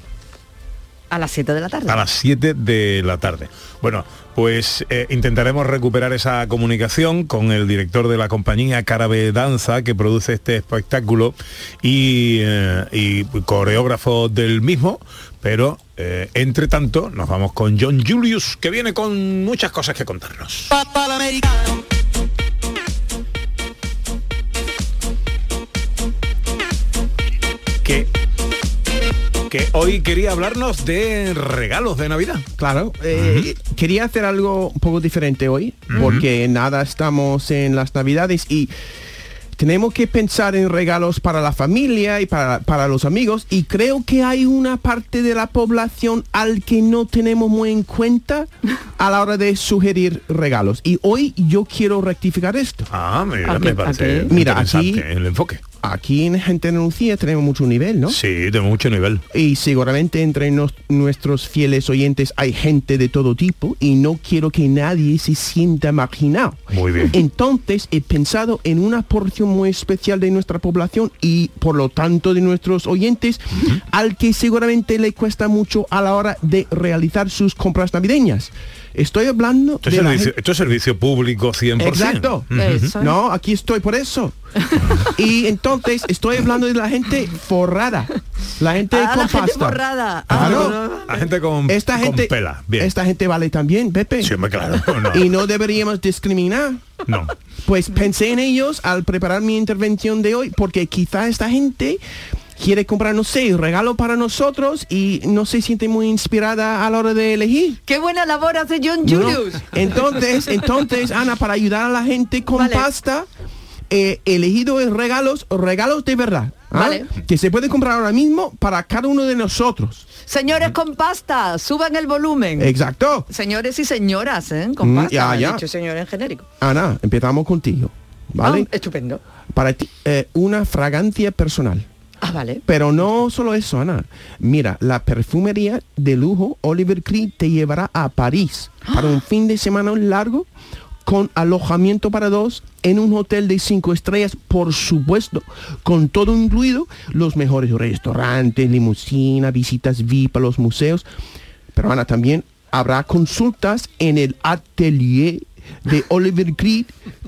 A las 7 de la tarde. a las 7 de la tarde. Bueno, pues eh, intentaremos recuperar esa comunicación con el director de la compañía Carabe Danza que produce este espectáculo y, eh, y coreógrafo del mismo, pero eh, entre tanto nos vamos con John Julius que viene con muchas cosas que contarnos. Que que hoy quería hablarnos de regalos de Navidad. Claro, eh, quería hacer algo un poco diferente hoy, porque nada, estamos en las navidades y tenemos que pensar en regalos para la familia y para, para los amigos y creo que hay una parte de la población al que no tenemos muy en cuenta a la hora de sugerir regalos. Y hoy yo quiero rectificar esto. Ah, mira, me parece Mira, aquí, el enfoque. Aquí en Gente de Andalucía tenemos mucho nivel, ¿no? Sí, tenemos mucho nivel. Y seguramente entre nos- nuestros fieles oyentes hay gente de todo tipo y no quiero que nadie se sienta marginado. Muy bien. Entonces he pensado en una porción muy especial de nuestra población y por lo tanto de nuestros oyentes al que seguramente le cuesta mucho a la hora de realizar sus compras navideñas. Estoy hablando Esto es, de la servicio, gente- esto es servicio público 100%. Exacto. No, aquí estoy por eso. *laughs* y entonces estoy hablando de la gente forrada. La gente Ah, con la gente pasta. borrada. Claro. La gente con, Esta con gente, pela. Bien. esta gente vale también, Pepe. Sí, claro. No. Y no deberíamos discriminar. No. Pues pensé en ellos al preparar mi intervención de hoy, porque quizá esta gente quiere comprar, no sé, un regalo para nosotros y no se siente muy inspirada a la hora de elegir. ¡Qué buena labor hace John ¿no? Julius! Entonces, entonces, Ana, para ayudar a la gente con pasta, eh, elegido en regalos, regalos de verdad. ¿ah? Vale. Que se puede comprar ahora mismo para cada uno de nosotros. Señores con pasta, suban el volumen. Exacto. Señores y señoras, ¿eh? Con Mm, pasta. ya, ya. dicho señor en genérico. Ana, empezamos contigo. ¿Vale? Ah, estupendo. Para ti, eh, una fragancia personal. Ah, vale. Pero no solo eso, Ana. Mira, la perfumería de lujo Oliver Creed te llevará a París para un fin de semana largo con alojamiento para dos en un hotel de cinco estrellas, por supuesto, con todo incluido, los mejores restaurantes, limusina, visitas VIP a los museos. Pero Ana, también habrá consultas en el atelier de Oliver Creed.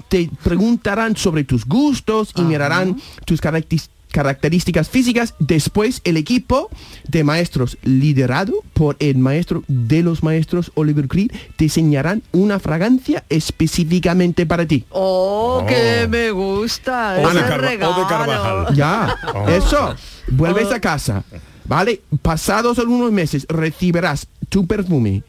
Te preguntarán sobre tus gustos y mirarán tus características características físicas. Después el equipo de maestros liderado por el maestro de los maestros Oliver Creed diseñarán una fragancia específicamente para ti. Oh, que me gusta. O de ese Carva- o de regalo. Carvajal. Ya, Oh. eso. Vuelves a casa, ¿vale? Pasados algunos meses recibirás tu perfume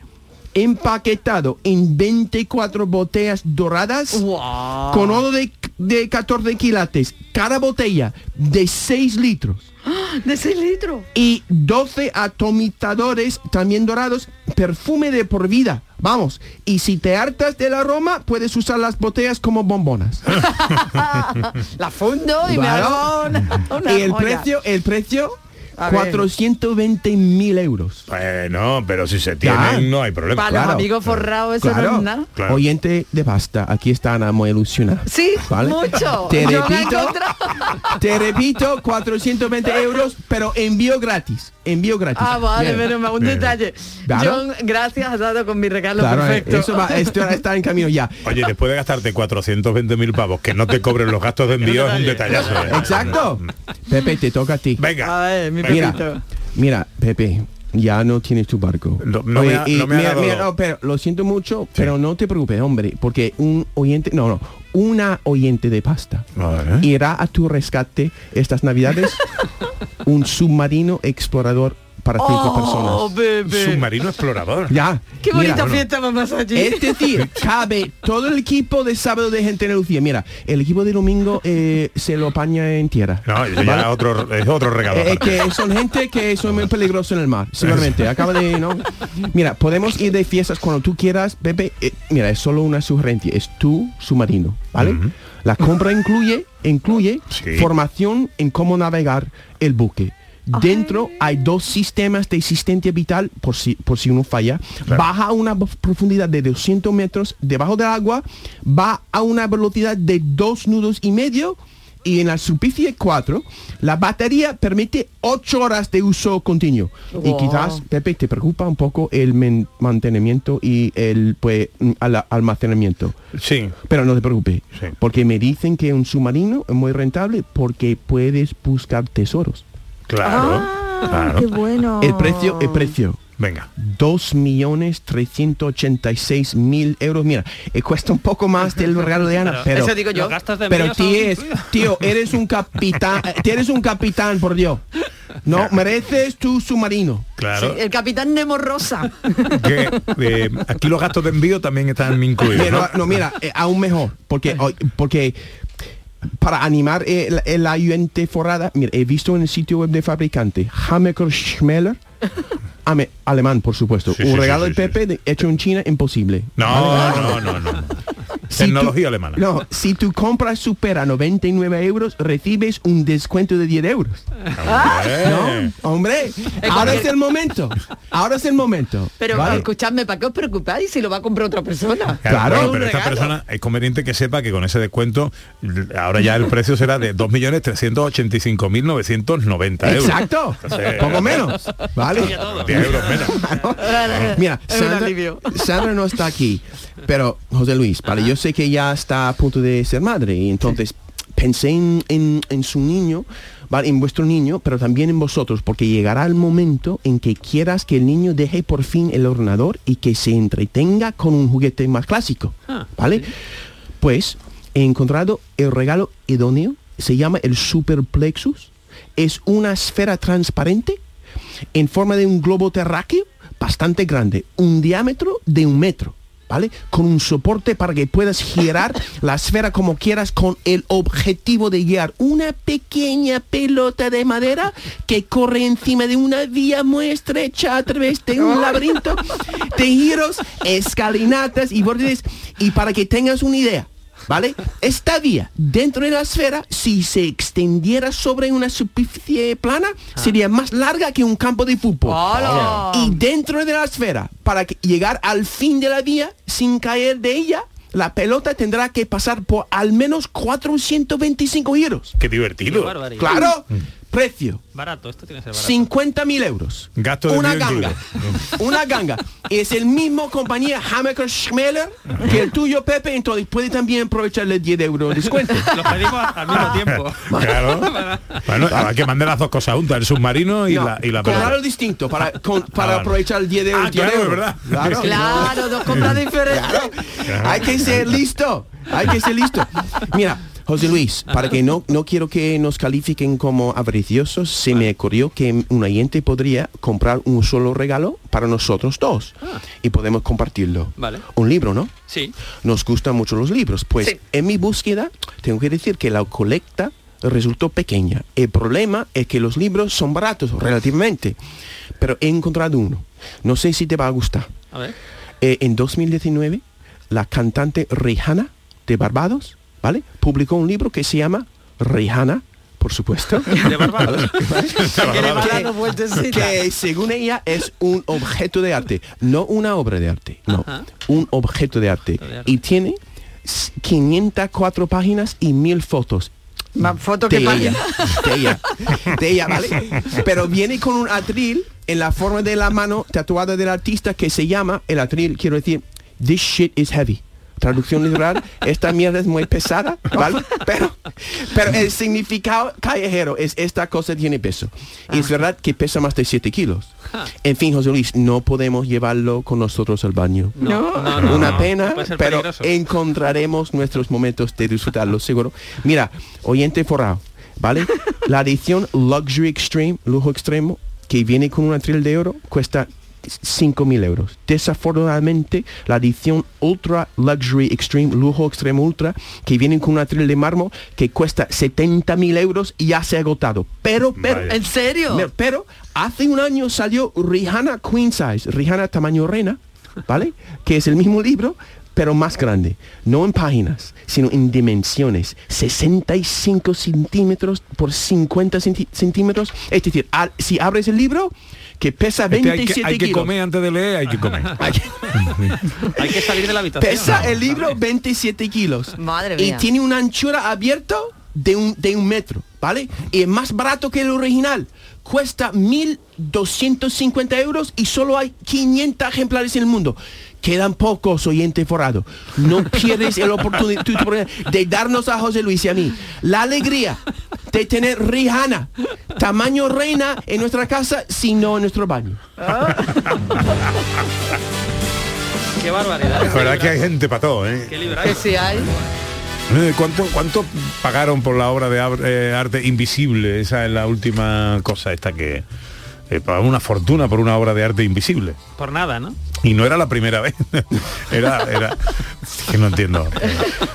empaquetado en 24 botellas doradas con oro de, de 14 quilates. Cada botella de 6 litros. *gasps* De 6 litros. Y 12 atomizadores también dorados, perfume de por vida. Vamos, y si te hartas del aroma, puedes usar las botellas como bombonas. *laughs* La fundo y me Claro. una, una y el joya. precio, el precio. 420 mil euros. Bueno, pero si se tienen, Ya. no hay problema. Para los amigos forrados eso no es nada. Claro. Oyente de pasta, aquí está Ana muy ilusionada. Sí, ¿Vale? mucho. Te Yo repito, *laughs* te repito, 420 euros, pero envío gratis. Envío gratis. Ah, vale, mal, un Bien. detalle. Claro. John, gracias, has dado con mi regalo Claro, perfecto. eso va, esto está en camino ya. Oye, después de gastarte 420 mil pavos, que no te cobren los gastos de envío es un detallazo. ¿eh? Exacto. Pepe, te toca a ti. Venga. A ver, mi Mira, mira, Pepe, ya no tienes tu barco. no me Oye, ha- y no me ha mira, dado- mira, no, pero lo siento mucho, pero no te preocupes, hombre, porque un oyente, no, no, una oyente de pasta irá a tu rescate estas navidades *laughs* un submarino explorador para cinco Oh, personas. bebé. Submarino explorador. Ya. Qué mira, bonita fiesta vamos allí. Es decir, cabe todo el equipo de sábado de gente de Lucía. Mira, el equipo de domingo eh, se lo apaña en tierra. No, ya otro, es otro regalo. Eh, que son gente que son muy peligrosos en el mar, seguramente. Acaba de, ¿no? Mira, podemos ir de fiestas cuando tú quieras, Pepe. Eh, mira, es solo una sugerencia, es tu submarino, ¿vale? La compra incluye, incluye formación en cómo navegar el buque. Dentro hay dos sistemas de asistencia vital por si, por si uno falla. Baja a una profundidad de 200 metros debajo del agua, va a una velocidad de dos nudos y medio y en la superficie 4 la batería permite 8 horas de uso continuo. Y quizás, Pepe, te preocupa un poco el mantenimiento y el pues, mm, al- almacenamiento. Sí. Pero no te preocupes, porque me dicen que un submarino es muy rentable porque puedes buscar tesoros. Claro. Ah, claro. qué bueno. El precio, el precio. Venga. 2.386.000 euros. Mira, eh, cuesta un poco más del regalo de Ana, pero... Eso digo yo. Los gastos de Pero tío, eres un capitán, *laughs* eh, eres un capitán, por Dios. No, mereces tu submarino. Claro. El capitán Nemo Rosa. *laughs* Que, eh, aquí los gastos de envío también están incluidos. Mira, ¿no? no, mira, eh, aún mejor, porque porque para animar eh, el, el ayudante forrada, mira, he visto en el sitio web de fabricante Hammaker Schmeller, *laughs* ame- alemán, por supuesto, Sí, un sí, regalo sí, de Pepe de- hecho en China imposible. No, ¿Vale? no, no, no. *laughs* Si tú- Tecnología alemana. No, si tu compra supera 99 euros, recibes un descuento de 10 euros. Eh. No, hombre, ahora es el momento. Ahora es el momento. Pero ¿vale? escuchadme, ¿para qué os preocupáis si lo va a comprar otra persona? Claro, pero esta persona es conveniente que sepa que con ese descuento ahora ya el precio será de 2.385.990 euros. Exacto. Entonces, Poco menos. ¿Vale? 10 euros menos. *laughs* Mira, Sandra, no está aquí, pero José Luis, vale, yo sé que ya está a punto de ser madre y entonces pensé en, en- en su niño, vale, en vuestro niño, pero también en vosotros, porque llegará el momento en que quieras que el niño deje por fin el ordenador y que se entretenga con un juguete más clásico, ¿vale? Pues he encontrado el regalo idóneo, se llama el Superplexus, es una esfera transparente en forma de un globo terráqueo bastante grande, un diámetro de un metro. ¿Vale? Con un soporte para que puedas girar la esfera como quieras con el objetivo de guiar una pequeña pelota de madera que corre encima de una vía muy estrecha a través de un laberinto de giros, escalinatas y bordes. Y para que tengas una idea, ¿Vale? Esta vía dentro de la esfera, si se extendiera sobre una superficie plana, sería más larga que un campo de fútbol. ¡Hala! Y dentro de la esfera, para que- llegar al fin de la vía sin caer de ella, la pelota tendrá que pasar por al menos 425 giros. Qué divertido. Qué. Claro, precio. Barato, esto tiene que ser barato. 50 mil euros. Gasto de Una ganga. *laughs* Una ganga. Es el mismo compañía Hammaker Schmeller que el tuyo, Pepe, entonces puede también aprovecharle 10 euros de descuento. *laughs* Lo pedimos al mismo tiempo. Claro. Bueno, hay que mandar las dos cosas juntas, el submarino y No, la y la pelota. distinto para, con- para Ah, aprovechar el 10 de euros. Ah, 10 claro, euros. verdad. Claro. *laughs* Claro, dos compras diferentes. Hay que ser listo. Hay que ser listo. Mira, José Luis, para que no, no quiero que nos califiquen como avariciosos, se me ocurrió que un oyente podría comprar un solo regalo para nosotros dos. Y podemos compartirlo. Vale. Un libro, ¿no? Sí. Nos gustan mucho los libros. Pues en mi búsqueda tengo que decir que la colecta resultó pequeña. El problema es que los libros son baratos relativamente. Pero he encontrado uno. No sé si te va a gustar. A ver. Eh, en 2019, la cantante Rihanna de Barbados, ¿vale? Publicó un libro que se llama Rihanna, por supuesto. *laughs* De *laughs* que, que según ella es un objeto de arte, no una obra de arte, no, un objeto de arte. Y tiene s- 504 páginas y mil fotos. Más fotos que ella, de ella, de ella, ¿vale? *laughs* Pero viene con un atril en la forma de la mano tatuada del artista que se llama, el atril, quiero decir, this shit is heavy. Traducción literal, esta mierda es muy pesada, ¿vale? *laughs* Pero, pero el significado callejero es esta cosa tiene peso. Y es verdad que pesa más de 7 kilos. En fin, José Luis, no podemos llevarlo con nosotros al baño. No, no, no, Una no. pena, pero peligroso. encontraremos nuestros momentos de disfrutarlo, seguro. Mira, oyente forrado, ¿vale? La edición Luxury Extreme, lujo extremo, que viene con un atril de oro, cuesta 5.000 euros. Desafortunadamente, la edición Ultra Luxury Extreme, lujo extremo ultra, que viene con un atril de mármol que cuesta 70.000 euros y ya se ha agotado. Pero, pero... ¿En serio? Me- Pero hace un año salió Rihanna Queen Size, Rihanna tamaño reina, ¿vale? Que es el mismo libro, pero más grande. No en páginas, sino en dimensiones. 65 centímetros por 50 centi- centímetros. Es decir, al- si abres el libro, que pesa Este 27 hay que, hay que comer antes de leer, hay que comer. *laughs* Hay que salir de la habitación. Pesa el libro 27 kilos. Madre Y mía. tiene una anchura abierto de un, de un metro, ¿vale? Y es más barato que el original. Cuesta 1.250 euros y solo hay 500 ejemplares en el mundo. Quedan pocos oyentes forrado. No *laughs* pierdes la oportunidad tu oportunidad de darnos a José Luis y a mí la alegría de tener Rihanna, tamaño reina en nuestra casa, sino en nuestro baño. *laughs* Qué barbaridad. La verdad que hay gente para todo, ¿eh? Qué. Que si hay. Eh, ¿Cuánto, ¿Cuánto pagaron por la obra de eh, arte invisible? Esa es la última cosa esta que... Eh, una fortuna por una obra de arte invisible. Por nada, ¿no? Y no era la primera vez. *laughs* era, era... que no entiendo.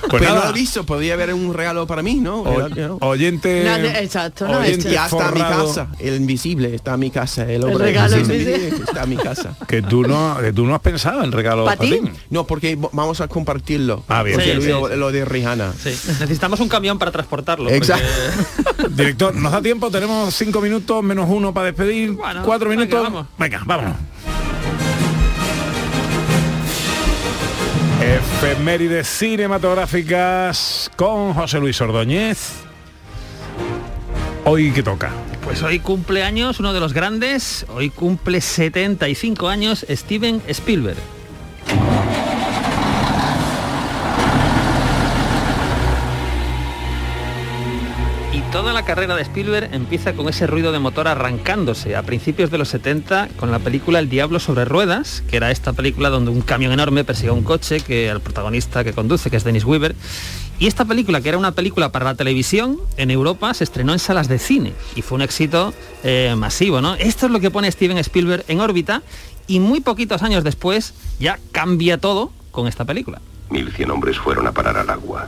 Pues Pero no nada, visto, podría haber un regalo para mí, ¿no? o- Era- oyente... Exacto, no, oyente ya está en mi casa, el invisible está en mi casa, el, hombre regalo invisible invisible. está en mi casa. Que tú no, que tú no has pensado en regalo ¿Pa' ti? No, porque vamos a compartirlo. Ah, bien. Sí, lo, sí, lo de Rihanna. Sí. Necesitamos un camión para transportarlo. porque- Exacto. *laughs* Director, ¿nos da tiempo? Tenemos cinco minutos menos uno para despedir. Bueno, Cuatro venga, minutos. vamos. Venga, vámonos. Efemérides cinematográficas con José Luis Ordóñez. Hoy que toca. Pues hoy cumple años uno de los grandes, hoy cumple 75 años Steven Spielberg. Toda la carrera de Spielberg empieza con ese ruido de motor arrancándose a principios de los 70 con la película El Diablo sobre Ruedas, que era esta película donde un camión enorme persigue un coche que al protagonista que conduce, que es Dennis Weaver. Y esta película, que era una película para la televisión, en Europa se estrenó en salas de cine y fue un éxito eh, masivo. ¿no? Esto es lo que pone Steven Spielberg en órbita y muy poquitos años después ya cambia todo con esta película. 1100 hombres fueron a parar al agua.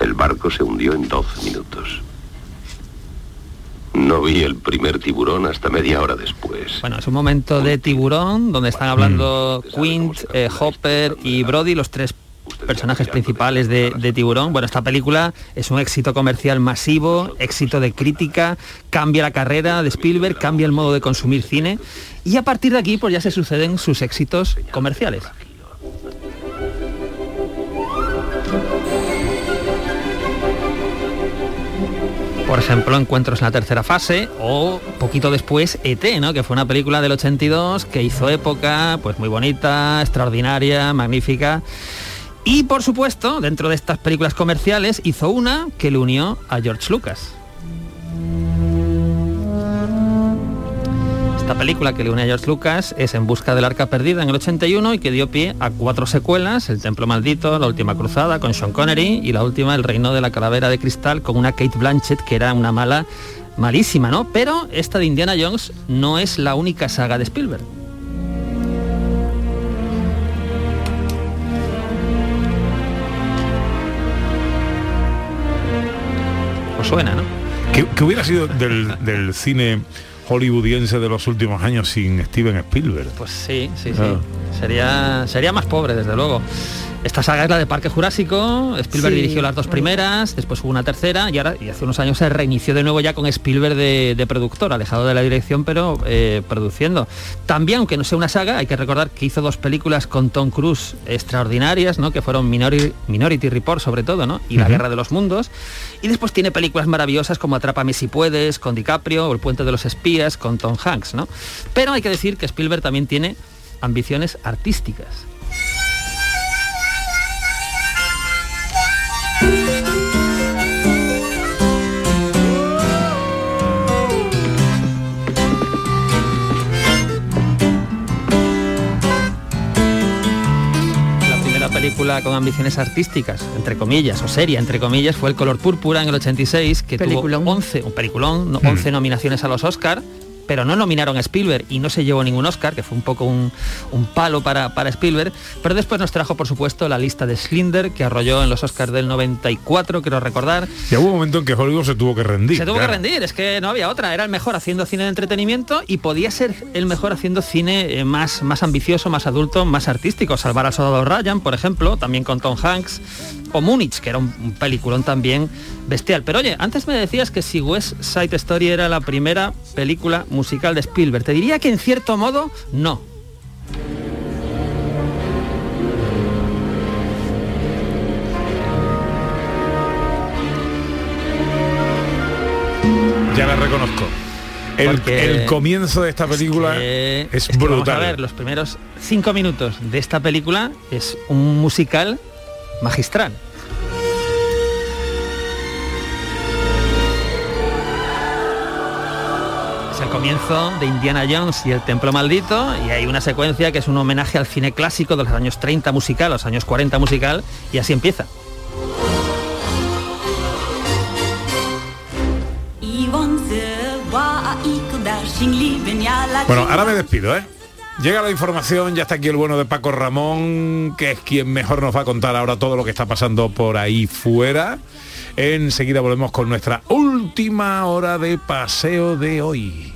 El barco se hundió en 12 minutos. No vi el primer tiburón hasta media hora después. Bueno, es un momento de tiburón donde están hablando Quint, eh, Hopper y Brody, los tres personajes principales de, de Tiburón. Bueno, esta película es un éxito comercial masivo, éxito de crítica, cambia la carrera de Spielberg, cambia el modo de consumir cine y a partir de aquí pues ya se suceden sus éxitos comerciales. Por ejemplo, Encuentros en la tercera fase o poquito después ET, ¿no? que fue una película del 82 que hizo época, pues muy bonita, extraordinaria, magnífica. Y por supuesto, dentro de estas películas comerciales, hizo una que le unió a George Lucas. Esta película que le une a George Lucas es En busca del arca perdida en el 81 y que dio pie a cuatro secuelas, El templo maldito, La última cruzada con Sean Connery y la última El reino de la calavera de cristal con una Kate Blanchett que era una mala malísima, ¿no? Pero esta de Indiana Jones no es la única saga de Spielberg. Os suena, ¿no? ¿Qué, qué hubiera sido del, del cine hollywoodiense de los últimos años sin Steven Spielberg? Pues sí, sí, sí. Ah. Sería, sería más pobre, desde luego. Esta saga es la de Parque Jurásico, Spielberg Sí, dirigió las dos primeras, después hubo una tercera y ahora y hace unos años se reinició de nuevo ya con Spielberg de, de productor, alejado de la dirección pero eh, produciendo. También, aunque no sea una saga, hay que recordar que hizo dos películas con Tom Cruise extraordinarias, ¿no? que fueron Minority, Minority Report sobre todo, ¿no? y La. Guerra de los Mundos. Y después tiene películas maravillosas como Atrápame si puedes, con DiCaprio, o El Puente de los Espías, con Tom Hanks. ¿no? Pero hay que decir que Spielberg también tiene ambiciones artísticas. Película con ambiciones artísticas, entre comillas, o seria, entre comillas, fue El color púrpura en el 86, que Peliculón. tuvo 11, un peliculón, no- Mm. 11 nominaciones a los Oscar, pero no nominaron a Spielberg y no se llevó ningún Oscar, que fue un poco un, un palo para, para Spielberg, pero después nos trajo, por supuesto, la lista de Slinder, que arrolló en los Oscars del 94, quiero recordar, Ya hubo un momento en que Hollywood se tuvo que rendir. se tuvo claro. que rendir, es que no había otra, era el mejor haciendo cine de entretenimiento y podía ser el mejor haciendo cine eh, más, más ambicioso, más adulto, más artístico. Salvar al soldado Ryan, por ejemplo, también con Tom Hanks, o Múnich, que era un, un peliculón también bestial. Pero oye, antes me decías que si West Side Story era la primera película musical de Spielberg, te diría que en cierto modo no. Ya la reconozco. El, comienzo de esta película que- es, vamos brutal. a ver, los primeros cinco minutos de esta película es un musical magistral. Comienzo de Indiana Jones y el Templo Maldito y hay una secuencia que es un homenaje al cine clásico de los años 30 musical, los años 40 musical y así empieza. Bueno, ahora me despido, ¿eh? Llega la información, ya está aquí el bueno de Paco Ramón, que es quien mejor nos va a contar ahora todo lo que está pasando por ahí fuera. Enseguida volvemos con nuestra última hora de paseo de hoy.